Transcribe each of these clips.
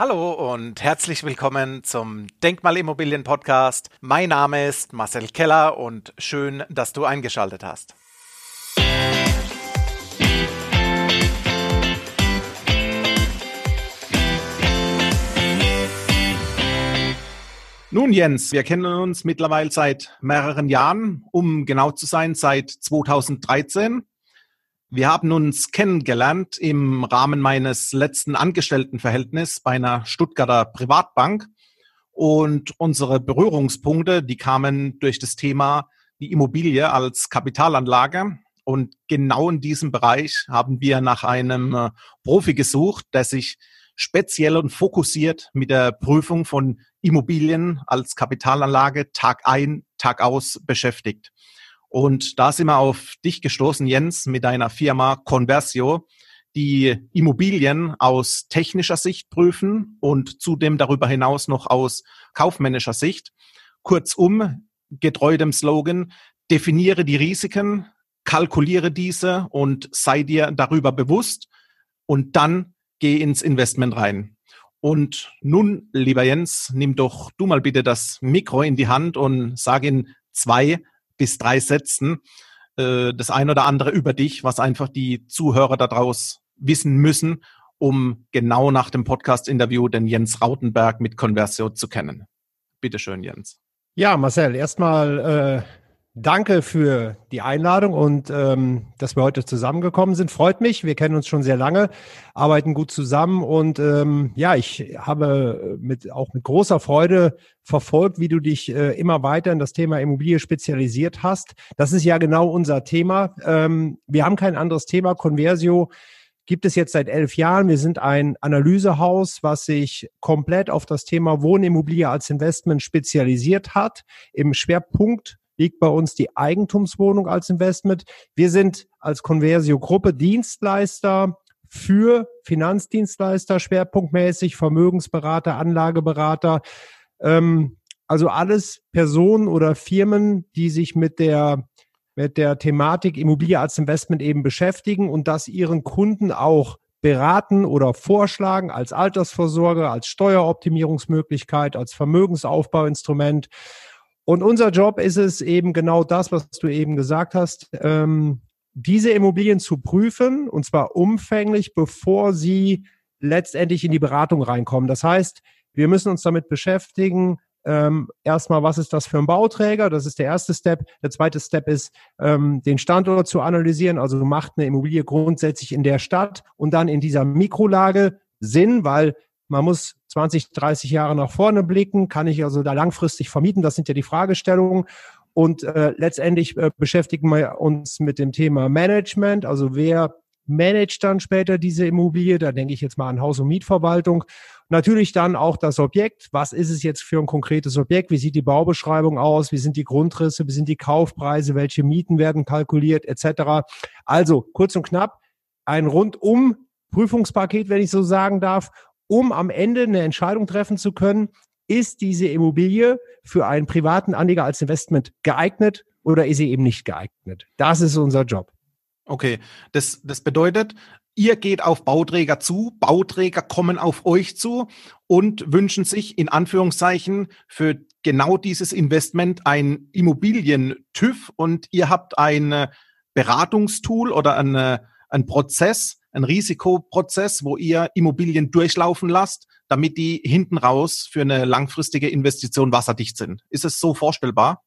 Hallo und herzlich willkommen zum Denkmalimmobilien Podcast. Mein Name ist Marcel Keller und schön, dass du eingeschaltet hast. Nun, Jens, wir kennen uns mittlerweile seit mehreren Jahren, um genau zu sein, seit 2013. Wir haben uns kennengelernt im Rahmen meines letzten Angestelltenverhältnisses bei einer Stuttgarter Privatbank. Und unsere Berührungspunkte, die kamen durch das Thema die Immobilie als Kapitalanlage. Und genau in diesem Bereich haben wir nach einem äh, Profi gesucht, der sich speziell und fokussiert mit der Prüfung von Immobilien als Kapitalanlage Tag ein, Tag aus beschäftigt. Und da sind wir auf dich gestoßen, Jens, mit deiner Firma Conversio, die Immobilien aus technischer Sicht prüfen und zudem darüber hinaus noch aus kaufmännischer Sicht. Kurzum, getreu dem Slogan, definiere die Risiken, kalkuliere diese und sei dir darüber bewusst und dann geh ins Investment rein. Und nun, lieber Jens, nimm doch du mal bitte das Mikro in die Hand und sag in zwei bis drei Sätzen äh, das ein oder andere über dich, was einfach die Zuhörer daraus wissen müssen, um genau nach dem Podcast-Interview den Jens Rautenberg mit Conversio zu kennen. Bitte schön, Jens. Ja, Marcel, erstmal äh, Danke für die Einladung und ähm, dass wir heute zusammengekommen sind. Freut mich. Wir kennen uns schon sehr lange, arbeiten gut zusammen und ähm, ja, ich habe mit auch mit großer Freude verfolgt, wie du dich äh, immer weiter in das Thema Immobilie spezialisiert hast. Das ist ja genau unser Thema. Ähm, wir haben kein anderes Thema. Conversio gibt es jetzt seit elf Jahren. Wir sind ein Analysehaus, was sich komplett auf das Thema Wohnimmobilie als Investment spezialisiert hat. Im Schwerpunkt liegt bei uns die Eigentumswohnung als Investment. Wir sind als Conversio-Gruppe Dienstleister für Finanzdienstleister, schwerpunktmäßig Vermögensberater, Anlageberater. Ähm, also alles Personen oder Firmen, die sich mit der mit der Thematik Immobilie als Investment eben beschäftigen und das ihren Kunden auch beraten oder vorschlagen als Altersvorsorge, als Steueroptimierungsmöglichkeit, als Vermögensaufbauinstrument. Und unser Job ist es eben genau das, was du eben gesagt hast, ähm, diese Immobilien zu prüfen und zwar umfänglich, bevor sie letztendlich in die Beratung reinkommen. Das heißt, wir müssen uns damit beschäftigen, ähm, erstmal, was ist das für ein Bauträger? Das ist der erste Step. Der zweite Step ist, ähm, den Standort zu analysieren. Also macht eine Immobilie grundsätzlich in der Stadt und dann in dieser Mikrolage Sinn, weil man muss 20, 30 Jahre nach vorne blicken. Kann ich also da langfristig vermieten? Das sind ja die Fragestellungen. Und äh, letztendlich äh, beschäftigen wir uns mit dem Thema Management. Also wer managt dann später diese Immobilie? Da denke ich jetzt mal an Haus- und Mietverwaltung. Natürlich dann auch das Objekt. Was ist es jetzt für ein konkretes Objekt? Wie sieht die Baubeschreibung aus? Wie sind die Grundrisse? Wie sind die Kaufpreise? Welche Mieten werden kalkuliert? Etc. Also kurz und knapp ein rundum Prüfungspaket, wenn ich so sagen darf um am Ende eine Entscheidung treffen zu können, ist diese Immobilie für einen privaten Anleger als Investment geeignet oder ist sie eben nicht geeignet? Das ist unser Job. Okay, das, das bedeutet, ihr geht auf Bauträger zu, Bauträger kommen auf euch zu und wünschen sich in Anführungszeichen für genau dieses Investment ein Immobilien-TÜV und ihr habt ein Beratungstool oder eine, ein Prozess, ein Risikoprozess, wo ihr Immobilien durchlaufen lasst, damit die hinten raus für eine langfristige Investition wasserdicht sind. Ist es so vorstellbar?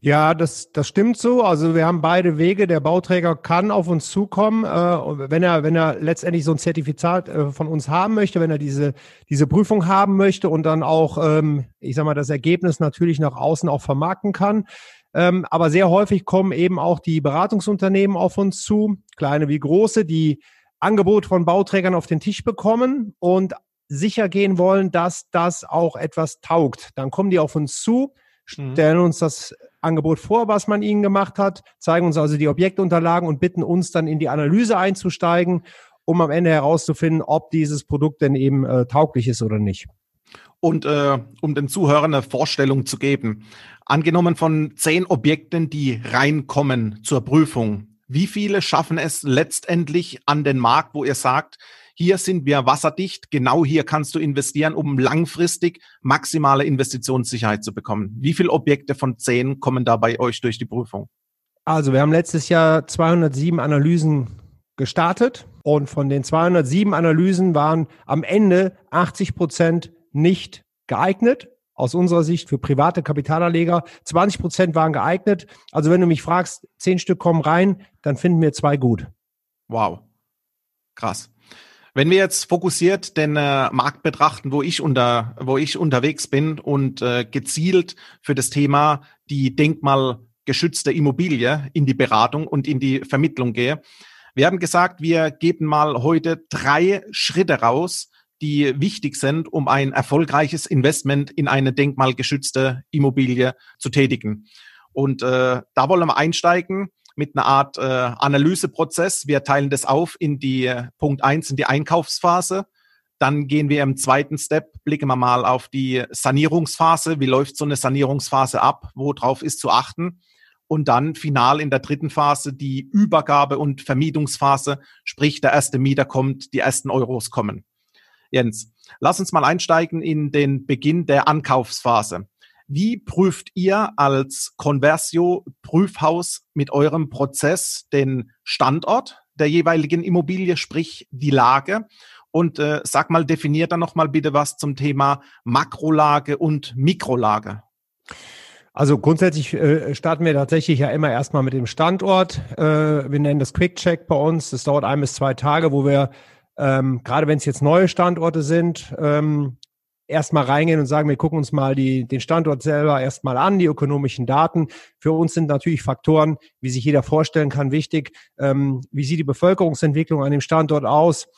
Ja, das, das stimmt so. Also wir haben beide Wege. Der Bauträger kann auf uns zukommen, äh, wenn er, wenn er letztendlich so ein Zertifikat äh, von uns haben möchte, wenn er diese, diese Prüfung haben möchte und dann auch, ähm, ich sag mal, das Ergebnis natürlich nach außen auch vermarkten kann. Ähm, aber sehr häufig kommen eben auch die Beratungsunternehmen auf uns zu, kleine wie große, die Angebot von Bauträgern auf den Tisch bekommen und sicher gehen wollen, dass das auch etwas taugt. Dann kommen die auf uns zu, mhm. stellen uns das Angebot vor, was man ihnen gemacht hat, zeigen uns also die Objektunterlagen und bitten uns dann in die Analyse einzusteigen, um am Ende herauszufinden, ob dieses Produkt denn eben äh, tauglich ist oder nicht. Und äh, um den Zuhörern eine Vorstellung zu geben, angenommen von zehn Objekten, die reinkommen zur Prüfung, wie viele schaffen es letztendlich an den Markt, wo ihr sagt, hier sind wir wasserdicht, genau hier kannst du investieren, um langfristig maximale Investitionssicherheit zu bekommen. Wie viele Objekte von zehn kommen da bei euch durch die Prüfung? Also wir haben letztes Jahr 207 Analysen gestartet und von den 207 Analysen waren am Ende 80 Prozent nicht geeignet. Aus unserer Sicht für private Kapitalanleger. 20 Prozent waren geeignet. Also wenn du mich fragst, zehn Stück kommen rein, dann finden wir zwei gut. Wow. Krass. Wenn wir jetzt fokussiert den äh, Markt betrachten, wo ich unter, wo ich unterwegs bin und äh, gezielt für das Thema die denkmalgeschützte Immobilie in die Beratung und in die Vermittlung gehe. Wir haben gesagt, wir geben mal heute drei Schritte raus, die wichtig sind, um ein erfolgreiches Investment in eine denkmalgeschützte Immobilie zu tätigen. Und äh, da wollen wir einsteigen mit einer Art äh, Analyseprozess. Wir teilen das auf in die äh, Punkt eins in die Einkaufsphase. Dann gehen wir im zweiten Step, blicken wir mal auf die Sanierungsphase. Wie läuft so eine Sanierungsphase ab? Worauf ist zu achten? Und dann final in der dritten Phase die Übergabe- und Vermietungsphase, sprich der erste Mieter kommt, die ersten Euros kommen. Jens, lass uns mal einsteigen in den Beginn der Ankaufsphase. Wie prüft ihr als Conversio Prüfhaus mit eurem Prozess den Standort der jeweiligen Immobilie, sprich die Lage? Und äh, sag mal, definiert dann noch mal bitte was zum Thema Makrolage und Mikrolage. Also grundsätzlich äh, starten wir tatsächlich ja immer erstmal mit dem Standort. Äh, wir nennen das Quick Check bei uns. Das dauert ein bis zwei Tage, wo wir ähm, gerade wenn es jetzt neue Standorte sind, ähm, erstmal reingehen und sagen, wir gucken uns mal die, den Standort selber erstmal an, die ökonomischen Daten. Für uns sind natürlich Faktoren, wie sich jeder vorstellen kann, wichtig. Ähm, wie sieht die Bevölkerungsentwicklung an dem Standort aus?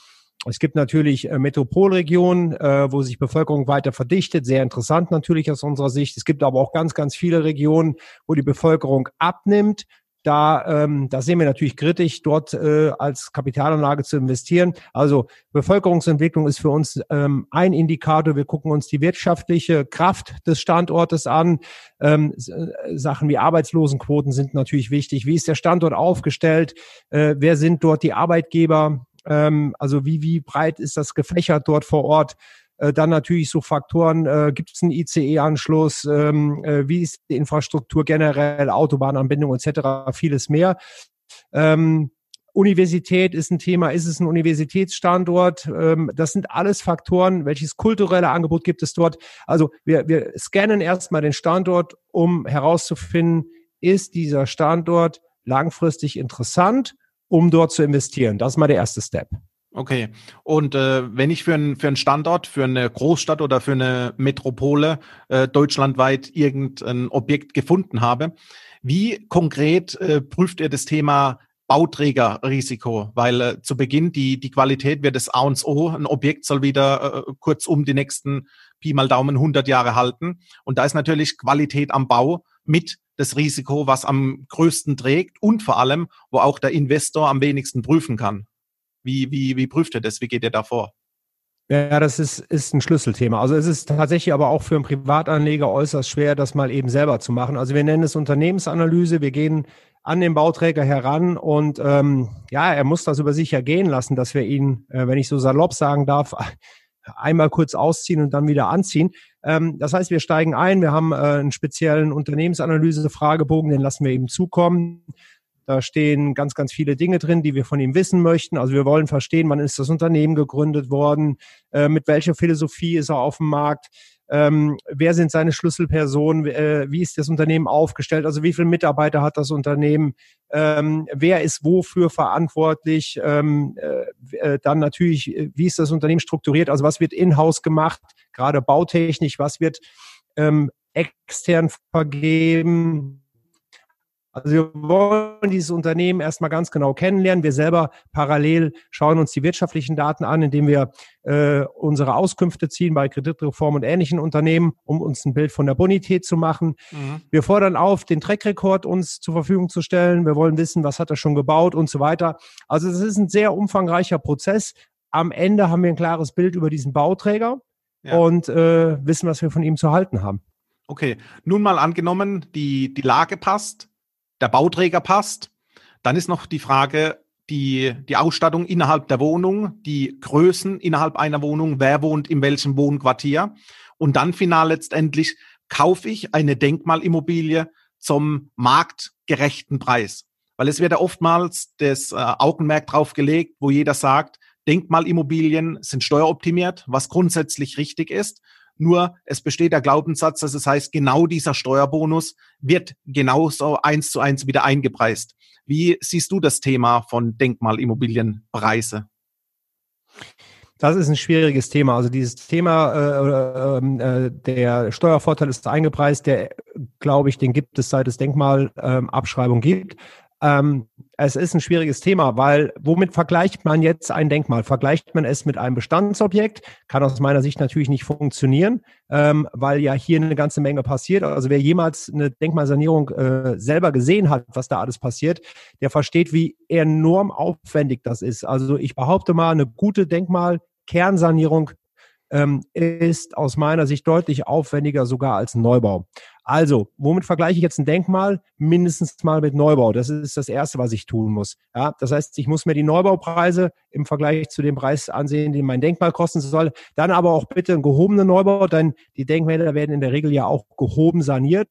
Es gibt natürlich äh, Metropolregionen, äh, wo sich Bevölkerung weiter verdichtet. Sehr interessant natürlich aus unserer Sicht. Es gibt aber auch ganz, ganz viele Regionen, wo die Bevölkerung abnimmt. Da, ähm, da sehen wir natürlich kritisch, dort äh, als Kapitalanlage zu investieren. Also Bevölkerungsentwicklung ist für uns ähm, ein Indikator. Wir gucken uns die wirtschaftliche Kraft des Standortes an. Ähm, äh, Sachen wie Arbeitslosenquoten sind natürlich wichtig. Wie ist der Standort aufgestellt? Äh, wer sind dort die Arbeitgeber? Ähm, also wie, wie breit ist das gefächert dort vor Ort? Äh, dann natürlich so Faktoren, äh, gibt es einen ICE-Anschluss, ähm, äh, wie ist die Infrastruktur generell, Autobahnanbindung etc., vieles mehr. Ähm, Universität ist ein Thema, ist es ein Universitätsstandort? Ähm, das sind alles Faktoren. Welches kulturelle Angebot gibt es dort? Also wir, wir scannen erstmal den Standort, um herauszufinden, ist dieser Standort langfristig interessant, um dort zu investieren. Das ist mal der erste Step. Okay. Und äh, wenn ich für, ein, für einen Standort, für eine Großstadt oder für eine Metropole äh, deutschlandweit irgendein Objekt gefunden habe, wie konkret äh, prüft ihr das Thema Bauträgerrisiko? Weil äh, zu Beginn die, die Qualität wird das A und O. Ein Objekt soll wieder äh, kurz um die nächsten Pi mal Daumen 100 Jahre halten. Und da ist natürlich Qualität am Bau mit das Risiko, was am größten trägt und vor allem, wo auch der Investor am wenigsten prüfen kann. Wie, wie, wie prüft ihr das? Wie geht ihr da vor? Ja, das ist, ist ein Schlüsselthema. Also es ist tatsächlich aber auch für einen Privatanleger äußerst schwer, das mal eben selber zu machen. Also wir nennen es Unternehmensanalyse. Wir gehen an den Bauträger heran und ähm, ja, er muss das über sich ergehen lassen, dass wir ihn, äh, wenn ich so salopp sagen darf, einmal kurz ausziehen und dann wieder anziehen. Ähm, das heißt, wir steigen ein, wir haben äh, einen speziellen Unternehmensanalyse-Fragebogen, den lassen wir eben zukommen. Da stehen ganz, ganz viele Dinge drin, die wir von ihm wissen möchten. Also wir wollen verstehen, wann ist das Unternehmen gegründet worden, äh, mit welcher Philosophie ist er auf dem Markt, ähm, wer sind seine Schlüsselpersonen, äh, wie ist das Unternehmen aufgestellt, also wie viele Mitarbeiter hat das Unternehmen, ähm, wer ist wofür verantwortlich, ähm, äh, äh dann natürlich, äh, wie ist das Unternehmen strukturiert, also was wird in-house gemacht, gerade bautechnisch, was wird ähm, extern vergeben, also wir wollen dieses Unternehmen erstmal ganz genau kennenlernen. Wir selber parallel schauen uns die wirtschaftlichen Daten an, indem wir äh, unsere Auskünfte ziehen bei Kreditreform und ähnlichen Unternehmen, um uns ein Bild von der Bonität zu machen. Mhm. Wir fordern auf, den Track-Record uns zur Verfügung zu stellen. Wir wollen wissen, was hat er schon gebaut und so weiter. Also es ist ein sehr umfangreicher Prozess. Am Ende haben wir ein klares Bild über diesen Bauträger ja. und äh, wissen, was wir von ihm zu halten haben. Okay, nun mal angenommen, die, die Lage passt, der Bauträger passt. Dann ist noch die Frage, die, die Ausstattung innerhalb der Wohnung, die Größen innerhalb einer Wohnung, wer wohnt in welchem Wohnquartier. Und dann final letztendlich kaufe ich eine Denkmalimmobilie zum marktgerechten Preis. Weil es wird ja oftmals das äh, Augenmerk drauf gelegt, wo jeder sagt, Denkmalimmobilien sind steueroptimiert, was grundsätzlich richtig ist. Nur es besteht der Glaubenssatz, dass es heißt, genau dieser Steuerbonus wird genauso eins zu eins wieder eingepreist. Wie siehst du das Thema von Denkmalimmobilienpreise? Das ist ein schwieriges Thema. Also dieses Thema äh, ähm, äh, der Steuervorteil ist eingepreist, der glaube ich, den gibt es seit es Denkmalabschreibung ähm, gibt. Ähm, es ist ein schwieriges Thema, weil womit vergleicht man jetzt ein Denkmal? Vergleicht man es mit einem Bestandsobjekt? Kann aus meiner Sicht natürlich nicht funktionieren, ähm, weil ja hier eine ganze Menge passiert. Also wer jemals eine Denkmalsanierung äh, selber gesehen hat, was da alles passiert, der versteht, wie enorm aufwendig das ist. Also ich behaupte mal, eine gute Denkmalkernsanierung ähm, ist aus meiner Sicht deutlich aufwendiger sogar als ein Neubau. Also, womit vergleiche ich jetzt ein Denkmal? Mindestens mal mit Neubau. Das ist das Erste, was ich tun muss. Ja, das heißt, ich muss mir die Neubaupreise im Vergleich zu dem Preis ansehen, den mein Denkmal kosten soll. Dann aber auch bitte einen gehobenen Neubau, denn die Denkmäler werden in der Regel ja auch gehoben saniert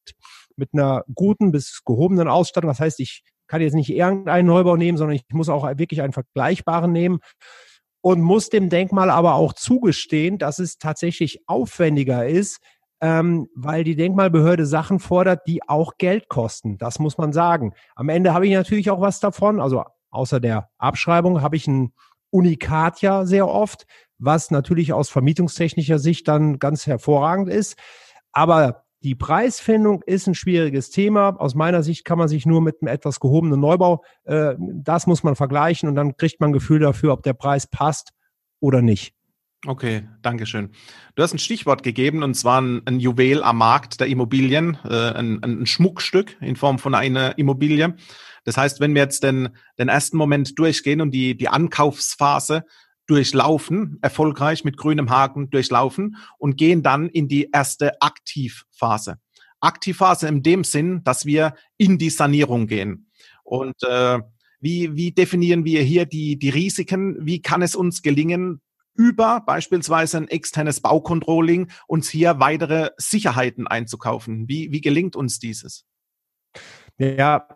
mit einer guten bis gehobenen Ausstattung. Das heißt, ich kann jetzt nicht irgendeinen Neubau nehmen, sondern ich muss auch wirklich einen vergleichbaren nehmen und muss dem Denkmal aber auch zugestehen, dass es tatsächlich aufwendiger ist, ähm, weil die Denkmalbehörde Sachen fordert, die auch Geld kosten. Das muss man sagen. Am Ende habe ich natürlich auch was davon. Also außer der Abschreibung habe ich ein Unikat ja sehr oft, was natürlich aus vermietungstechnischer Sicht dann ganz hervorragend ist. Aber die Preisfindung ist ein schwieriges Thema. Aus meiner Sicht kann man sich nur mit einem etwas gehobenen Neubau, äh, das muss man vergleichen und dann kriegt man ein Gefühl dafür, ob der Preis passt oder nicht. Okay, danke schön. Du hast ein Stichwort gegeben und zwar ein, ein Juwel am Markt der Immobilien, äh, ein, ein, Schmuckstück in Form von einer Immobilie. Das heißt, wenn wir jetzt den, den ersten Moment durchgehen und die, die Ankaufsphase durchlaufen, erfolgreich mit grünem Haken durchlaufen und gehen dann in die erste Aktivphase. Aktivphase in dem Sinn, dass wir in die Sanierung gehen. Und äh, wie, wie definieren wir hier die, die Risiken? Wie kann es uns gelingen, über beispielsweise ein externes Baucontrolling uns hier weitere Sicherheiten einzukaufen? Wie, wie gelingt uns dieses? Ja,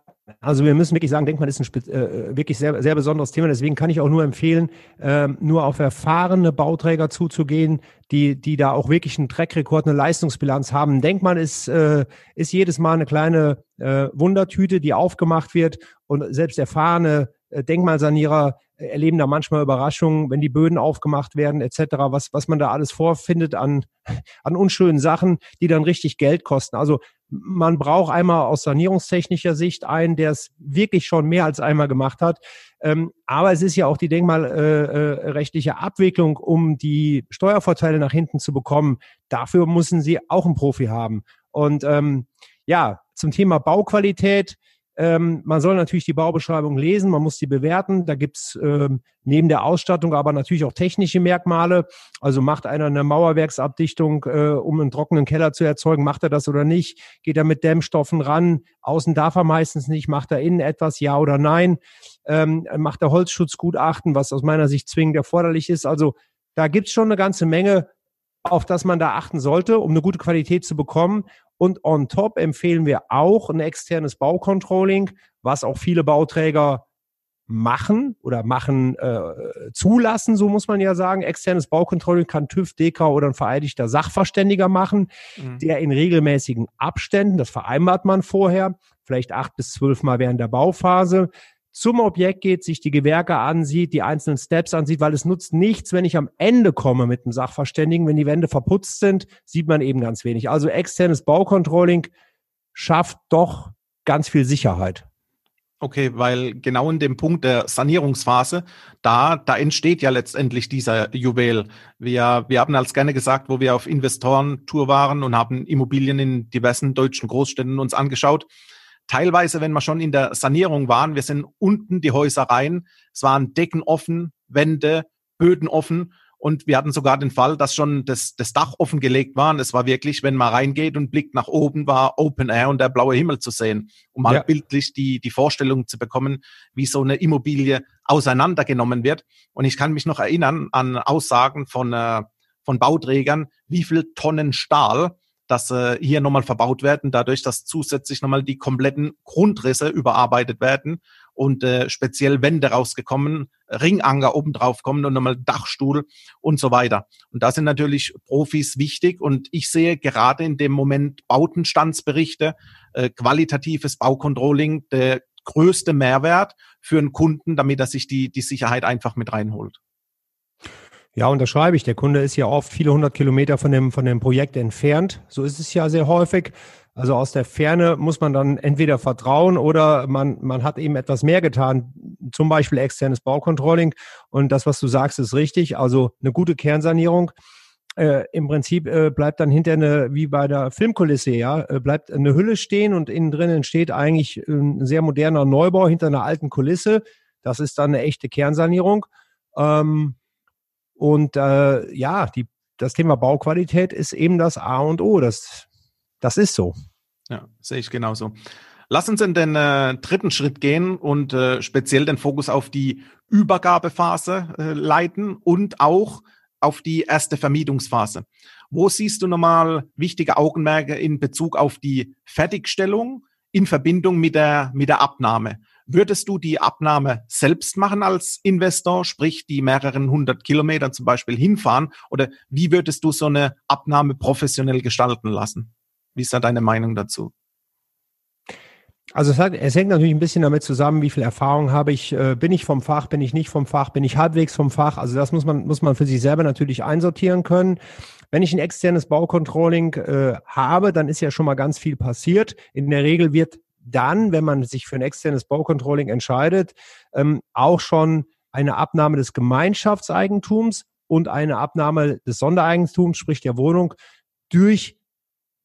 also wir müssen wirklich sagen, Denkmal ist ein äh, wirklich sehr, sehr besonderes Thema. Deswegen kann ich auch nur empfehlen, äh, nur auf erfahrene Bauträger zuzugehen, die, die da auch wirklich einen Trackrekord, eine Leistungsbilanz haben. Denkmal ist, äh, ist jedes Mal eine kleine äh, Wundertüte, die aufgemacht wird und selbst erfahrene äh, Denkmalsanierer erleben da manchmal Überraschungen, wenn die Böden aufgemacht werden etc., was, was man da alles vorfindet an, an unschönen Sachen, die dann richtig Geld kosten. Also man braucht einmal aus sanierungstechnischer Sicht einen, der es wirklich schon mehr als einmal gemacht hat. Ähm, aber es ist ja auch die denkmalrechtliche äh, äh, Abwicklung, um die Steuervorteile nach hinten zu bekommen. Dafür müssen sie auch einen Profi haben. Und ähm, ja, zum Thema Bauqualität ähm, man soll natürlich die Baubeschreibung lesen, man muss sie bewerten. Da gibt's ähm, neben der Ausstattung aber natürlich auch technische Merkmale. Also macht einer eine Mauerwerksabdichtung, äh, um einen trockenen Keller zu erzeugen, macht er das oder nicht? Geht er mit Dämmstoffen ran? Außen darf er meistens nicht. Macht er innen etwas, ja oder nein? Ähm, macht er Holzschutzgutachten, was aus meiner Sicht zwingend erforderlich ist? Also da gibt's schon eine ganze Menge, auf das man da achten sollte, um eine gute Qualität zu bekommen. Und on top empfehlen wir auch ein externes Baucontrolling, was auch viele Bauträger machen oder machen äh, zulassen, so muss man ja sagen. Externes Baucontrolling kann TÜV, DK oder ein vereidigter Sachverständiger machen, mhm. der in regelmäßigen Abständen, das vereinbart man vorher, vielleicht acht bis zwölf Mal während der Bauphase, zum Objekt geht, sich die Gewerke ansieht, die einzelnen Steps ansieht, weil es nutzt nichts, wenn ich am Ende komme mit dem Sachverständigen. Wenn die Wände verputzt sind, sieht man eben ganz wenig. Also externes Baucontrolling schafft doch ganz viel Sicherheit. Okay, weil genau in dem Punkt der Sanierungsphase, da, da entsteht ja letztendlich dieser Juwel. Wir, wir haben als gerne gesagt, wo wir auf Investorentour waren und haben Immobilien in diversen deutschen Großstädten uns angeschaut teilweise, wenn wir schon in der Sanierung waren, wir sind unten die Häuser rein, es waren Decken offen, Wände, Böden offen Und wir hatten sogar den Fall, dass schon das, das Dach offengelegt war. Und es war wirklich, wenn man reingeht und blickt nach oben, war Open Air und der blaue Himmel zu sehen, um mal ja. bildlich die, die Vorstellung zu bekommen, wie so eine Immobilie auseinandergenommen wird. Und ich kann mich noch erinnern an Aussagen von, äh, von Bauträgern, wie viel Tonnen Stahl dass äh, hier nochmal verbaut werden, dadurch, dass zusätzlich nochmal die kompletten Grundrisse überarbeitet werden und äh, speziell Wände rausgekommen, Ringanger oben drauf kommen und nochmal Dachstuhl und so weiter. Und da sind natürlich Profis wichtig und ich sehe gerade in dem Moment Bautenstandsberichte, äh, qualitatives Baucontrolling, der größte Mehrwert für einen Kunden, damit er sich die, die Sicherheit einfach mit reinholt. Ja, unterschreibe ich. Der Kunde ist ja oft viele hundert Kilometer von dem, von dem Projekt entfernt. So ist es ja sehr häufig. Also aus der Ferne muss man dann entweder vertrauen oder man, man hat eben etwas mehr getan, zum Beispiel externes Baucontrolling. Und das, was du sagst, ist richtig. Also eine gute Kernsanierung. Äh, Im Prinzip äh, bleibt dann hinter eine, wie bei der Filmkulisse, ja, äh, bleibt eine Hülle stehen und innen drinnen entsteht eigentlich ein sehr moderner Neubau hinter einer alten Kulisse. Das ist dann eine echte Kernsanierung. Ähm, und äh, ja, die, das Thema Bauqualität ist eben das A und O. Das, das ist so. Ja, sehe ich genauso. Lass uns in den äh, dritten Schritt gehen und äh, speziell den Fokus auf die Übergabephase äh, leiten und auch auf die erste Vermietungsphase. Wo siehst du nochmal wichtige Augenmerke in Bezug auf die Fertigstellung in Verbindung mit der, mit der Abnahme? Würdest du die Abnahme selbst machen als Investor, sprich die mehreren hundert Kilometer zum Beispiel hinfahren? Oder wie würdest du so eine Abnahme professionell gestalten lassen? Wie ist da deine Meinung dazu? Also es, hat, es hängt natürlich ein bisschen damit zusammen, wie viel Erfahrung habe ich, äh, bin ich vom Fach, bin ich nicht vom Fach, bin ich halbwegs vom Fach. Also das muss man, muss man für sich selber natürlich einsortieren können. Wenn ich ein externes Baucontrolling äh, habe, dann ist ja schon mal ganz viel passiert. In der Regel wird dann, wenn man sich für ein externes Baucontrolling entscheidet, ähm, auch schon eine Abnahme des Gemeinschaftseigentums und eine Abnahme des Sondereigentums, sprich der Wohnung, durch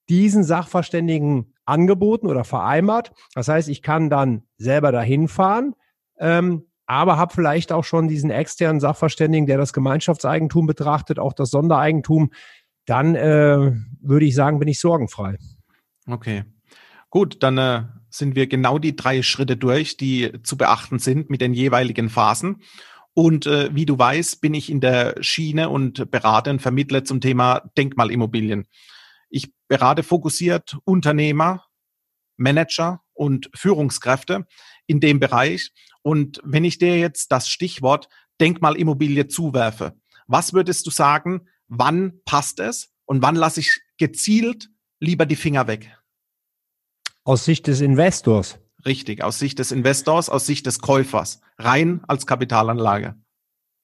diesen Sachverständigen angeboten oder vereinbart. Das heißt, ich kann dann selber dahin fahren, ähm, aber habe vielleicht auch schon diesen externen Sachverständigen, der das Gemeinschaftseigentum betrachtet, auch das Sondereigentum. Dann äh, würde ich sagen, bin ich sorgenfrei. Okay. Gut, dann äh, sind wir genau die drei Schritte durch, die zu beachten sind mit den jeweiligen Phasen. Und äh, wie du weißt, bin ich in der Schiene und berate und vermittle zum Thema Denkmalimmobilien. Ich berate fokussiert Unternehmer, Manager und Führungskräfte in dem Bereich. Und wenn ich dir jetzt das Stichwort Denkmalimmobilie zuwerfe, was würdest du sagen, wann passt es und wann lasse ich gezielt lieber die Finger weg? Aus Sicht des Investors. Richtig, aus Sicht des Investors, aus Sicht des Käufers, rein als Kapitalanlage.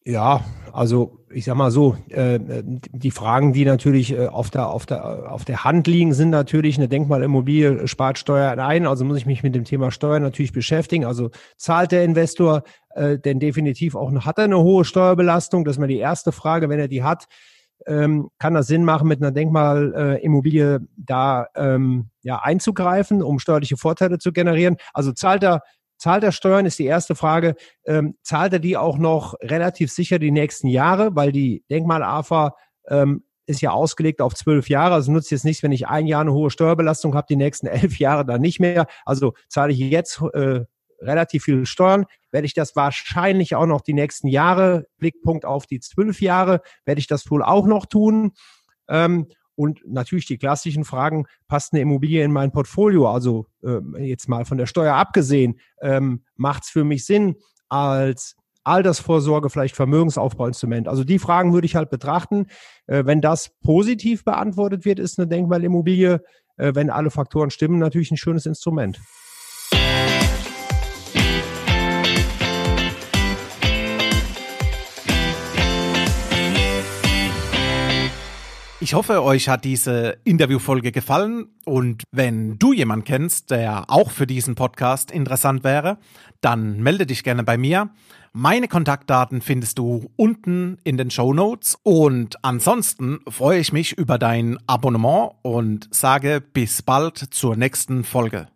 Ja, also ich sag mal so, äh, die Fragen, die natürlich äh, auf der auf der auf der Hand liegen, sind natürlich eine Denkmalimmobilie spart Steuern ein, also muss ich mich mit dem Thema Steuern natürlich beschäftigen. Also zahlt der Investor äh, denn definitiv auch hat er eine hohe Steuerbelastung? Das ist mal die erste Frage. Wenn er die hat, ähm, kann das Sinn machen, mit einer Denkmalimmobilie da ähm, ja, einzugreifen, um steuerliche Vorteile zu generieren. Also zahlt er, zahlt er Steuern, ist die erste Frage. Ähm, zahlt er die auch noch relativ sicher die nächsten Jahre, weil die Denkmal-AFA ähm, ist ja ausgelegt auf zwölf Jahre. Also nutzt jetzt nichts, wenn ich ein Jahr eine hohe Steuerbelastung habe, die nächsten elf Jahre dann nicht mehr. Also zahle ich jetzt äh, relativ viel Steuern. Werde ich das wahrscheinlich auch noch die nächsten Jahre, Blickpunkt auf die zwölf Jahre, werde ich das wohl auch noch tun. Ähm, und natürlich die klassischen Fragen, passt eine Immobilie in mein Portfolio? Also äh, jetzt mal von der Steuer abgesehen, ähm, macht es für mich Sinn als Altersvorsorge, vielleicht Vermögensaufbauinstrument? Also die Fragen würde ich halt betrachten. Äh, wenn das positiv beantwortet wird, ist eine Denkmalimmobilie, äh, wenn alle Faktoren stimmen, natürlich ein schönes Instrument. Ich hoffe, euch hat diese Interviewfolge gefallen und wenn du jemanden kennst, der auch für diesen Podcast interessant wäre, dann melde dich gerne bei mir. Meine Kontaktdaten findest du unten in den Show Notes und ansonsten freue ich mich über dein Abonnement und sage bis bald zur nächsten Folge.